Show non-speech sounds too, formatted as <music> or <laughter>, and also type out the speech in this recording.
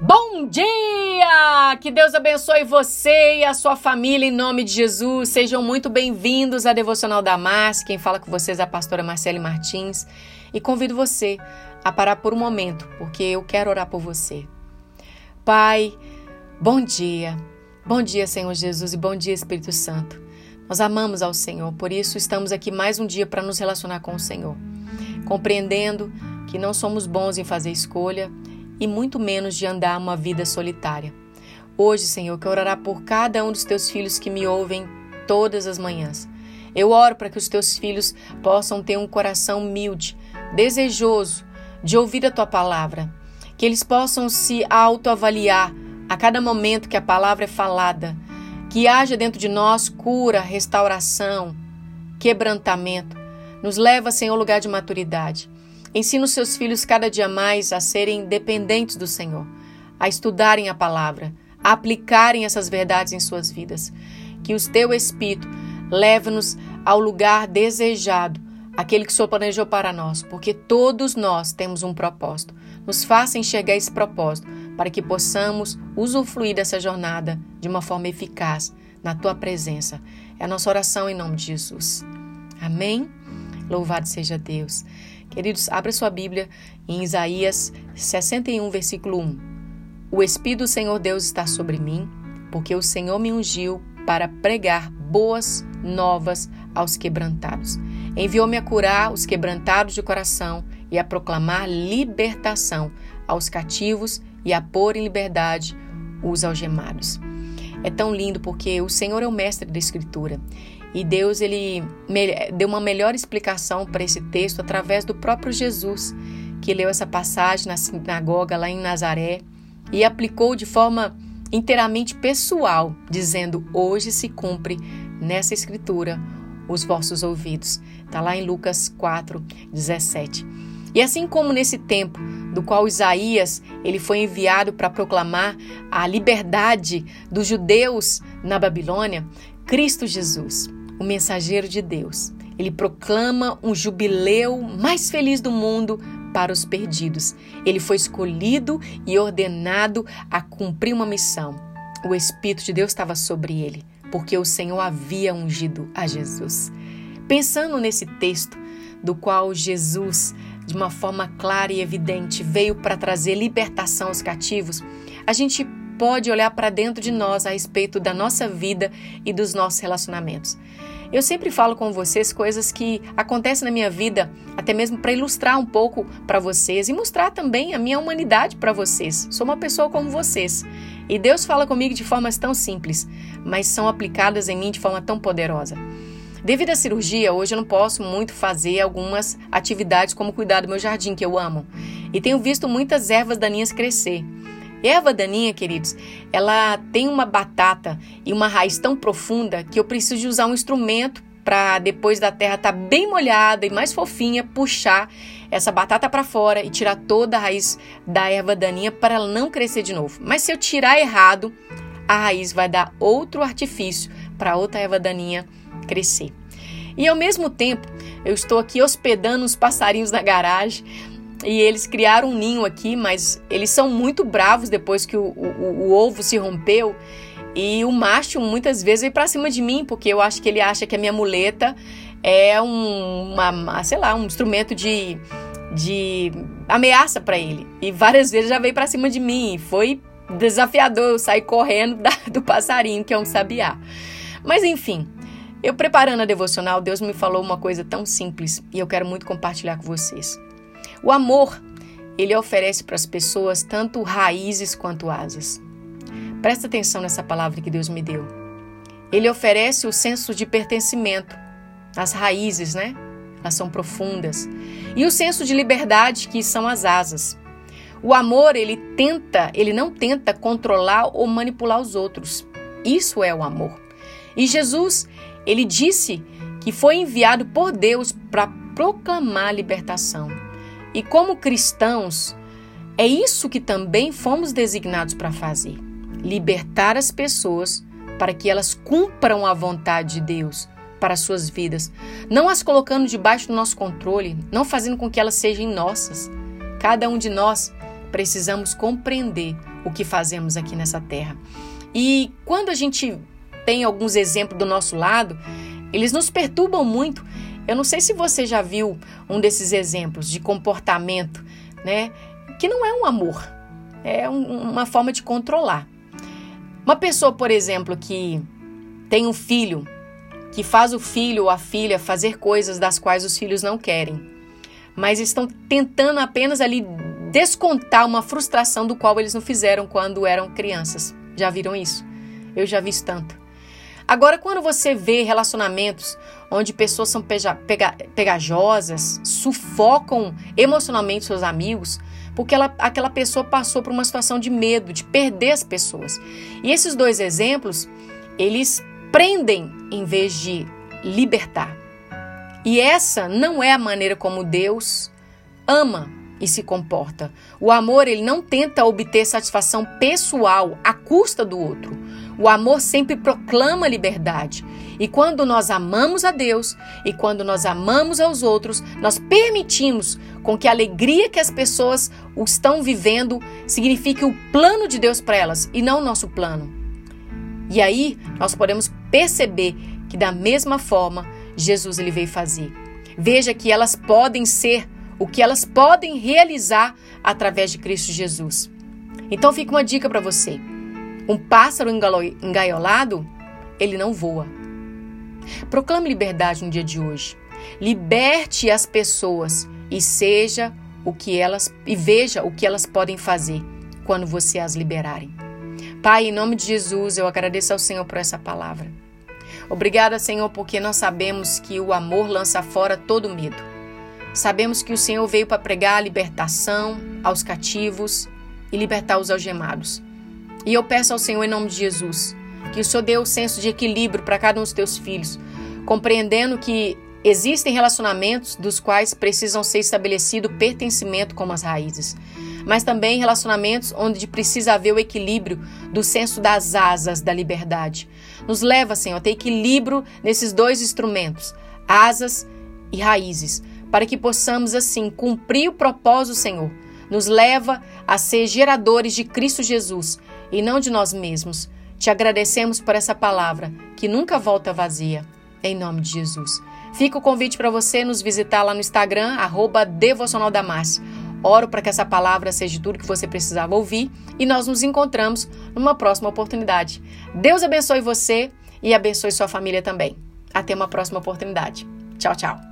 Bom dia! Que Deus abençoe você e a sua família em nome de Jesus. Sejam muito bem-vindos à Devocional da Mars. Quem fala com vocês é a pastora Marcele Martins e convido você a parar por um momento, porque eu quero orar por você. Pai, bom dia. Bom dia, Senhor Jesus, e bom dia, Espírito Santo. Nós amamos ao Senhor, por isso estamos aqui mais um dia para nos relacionar com o Senhor, compreendendo que não somos bons em fazer escolha e muito menos de andar uma vida solitária. Hoje, Senhor, eu quero orar por cada um dos teus filhos que me ouvem todas as manhãs. Eu oro para que os teus filhos possam ter um coração humilde, desejoso de ouvir a tua palavra, que eles possam se autoavaliar a cada momento que a palavra é falada, que haja dentro de nós cura, restauração, quebrantamento. Nos leva, Senhor, ao lugar de maturidade. Ensina os seus filhos cada dia mais a serem dependentes do Senhor, a estudarem a palavra, a aplicarem essas verdades em suas vidas. Que o teu Espírito leve-nos ao lugar desejado, aquele que o Senhor planejou para nós, porque todos nós temos um propósito. Nos faça enxergar esse propósito para que possamos usufruir dessa jornada de uma forma eficaz na tua presença. É a nossa oração em nome de Jesus. Amém? Louvado seja Deus. Queridos, abra sua Bíblia em Isaías 61, versículo 1. O Espírito do Senhor Deus está sobre mim, porque o Senhor me ungiu para pregar boas novas aos quebrantados. Enviou-me a curar os quebrantados de coração e a proclamar libertação aos cativos e a pôr em liberdade os algemados. É tão lindo porque o Senhor é o mestre da Escritura e Deus ele deu uma melhor explicação para esse texto através do próprio Jesus, que leu essa passagem na sinagoga lá em Nazaré e aplicou de forma inteiramente pessoal, dizendo: Hoje se cumpre nessa escritura os vossos ouvidos. Está lá em Lucas 4, 17. E assim como nesse tempo do qual Isaías ele foi enviado para proclamar a liberdade dos judeus na Babilônia, Cristo Jesus o mensageiro de Deus. Ele proclama um jubileu mais feliz do mundo para os perdidos. Ele foi escolhido e ordenado a cumprir uma missão. O Espírito de Deus estava sobre ele, porque o Senhor havia ungido a Jesus. Pensando nesse texto, do qual Jesus, de uma forma clara e evidente, veio para trazer libertação aos cativos, a gente pode olhar para dentro de nós a respeito da nossa vida e dos nossos relacionamentos. Eu sempre falo com vocês coisas que acontecem na minha vida, até mesmo para ilustrar um pouco para vocês e mostrar também a minha humanidade para vocês. Sou uma pessoa como vocês. E Deus fala comigo de formas tão simples, mas são aplicadas em mim de forma tão poderosa. Devido à cirurgia, hoje eu não posso muito fazer algumas atividades como cuidar do meu jardim, que eu amo. E tenho visto muitas ervas daninhas crescer. Erva daninha, queridos, ela tem uma batata e uma raiz tão profunda que eu preciso de usar um instrumento para depois da terra estar tá bem molhada e mais fofinha, puxar essa batata para fora e tirar toda a raiz da erva daninha para ela não crescer de novo. Mas se eu tirar errado, a raiz vai dar outro artifício para outra erva daninha crescer. E ao mesmo tempo, eu estou aqui hospedando os passarinhos na garagem e eles criaram um ninho aqui, mas eles são muito bravos depois que o, o, o ovo se rompeu. E o macho muitas vezes vem para cima de mim, porque eu acho que ele acha que a minha muleta é um, uma, sei lá, um instrumento de, de ameaça para ele. E várias vezes já veio para cima de mim. Foi desafiador eu sair correndo <laughs> da, do passarinho, que é um sabiá. Mas enfim, eu preparando a devocional, Deus me falou uma coisa tão simples e eu quero muito compartilhar com vocês. O amor, ele oferece para as pessoas tanto raízes quanto asas. Presta atenção nessa palavra que Deus me deu. Ele oferece o senso de pertencimento, as raízes, né? Elas são profundas. E o senso de liberdade, que são as asas. O amor, ele tenta, ele não tenta controlar ou manipular os outros. Isso é o amor. E Jesus, ele disse que foi enviado por Deus para proclamar a libertação. E como cristãos, é isso que também fomos designados para fazer: libertar as pessoas para que elas cumpram a vontade de Deus para as suas vidas, não as colocando debaixo do nosso controle, não fazendo com que elas sejam nossas. Cada um de nós precisamos compreender o que fazemos aqui nessa terra. E quando a gente tem alguns exemplos do nosso lado, eles nos perturbam muito. Eu não sei se você já viu um desses exemplos de comportamento, né? Que não é um amor, é um, uma forma de controlar. Uma pessoa, por exemplo, que tem um filho, que faz o filho ou a filha fazer coisas das quais os filhos não querem, mas estão tentando apenas ali descontar uma frustração do qual eles não fizeram quando eram crianças. Já viram isso? Eu já vi isso tanto. Agora, quando você vê relacionamentos onde pessoas são pega, pegajosas, sufocam emocionalmente seus amigos, porque ela, aquela pessoa passou por uma situação de medo, de perder as pessoas. E esses dois exemplos, eles prendem em vez de libertar. E essa não é a maneira como Deus ama e se comporta. O amor, ele não tenta obter satisfação pessoal à custa do outro. O amor sempre proclama liberdade. E quando nós amamos a Deus e quando nós amamos aos outros, nós permitimos com que a alegria que as pessoas estão vivendo signifique o plano de Deus para elas e não o nosso plano. E aí nós podemos perceber que da mesma forma Jesus ele veio fazer. Veja que elas podem ser o que elas podem realizar através de Cristo Jesus. Então fica uma dica para você. Um pássaro engaiolado, ele não voa. Proclame liberdade no dia de hoje. Liberte as pessoas e seja o que elas e veja o que elas podem fazer quando você as liberarem. Pai, em nome de Jesus, eu agradeço ao Senhor por essa palavra. Obrigada, Senhor, porque nós sabemos que o amor lança fora todo medo. Sabemos que o Senhor veio para pregar a libertação aos cativos e libertar os algemados. E eu peço ao Senhor, em nome de Jesus, que o Senhor dê o senso de equilíbrio para cada um dos teus filhos, compreendendo que existem relacionamentos dos quais precisam ser estabelecido pertencimento como as raízes, mas também relacionamentos onde precisa haver o equilíbrio do senso das asas da liberdade. Nos leva, Senhor, a ter equilíbrio nesses dois instrumentos, asas e raízes, para que possamos assim cumprir o propósito Senhor. Nos leva a ser geradores de Cristo Jesus e não de nós mesmos. Te agradecemos por essa palavra que nunca volta vazia. Em nome de Jesus. Fica o convite para você nos visitar lá no Instagram, arroba Oro para que essa palavra seja tudo que você precisava ouvir e nós nos encontramos numa próxima oportunidade. Deus abençoe você e abençoe sua família também. Até uma próxima oportunidade. Tchau, tchau.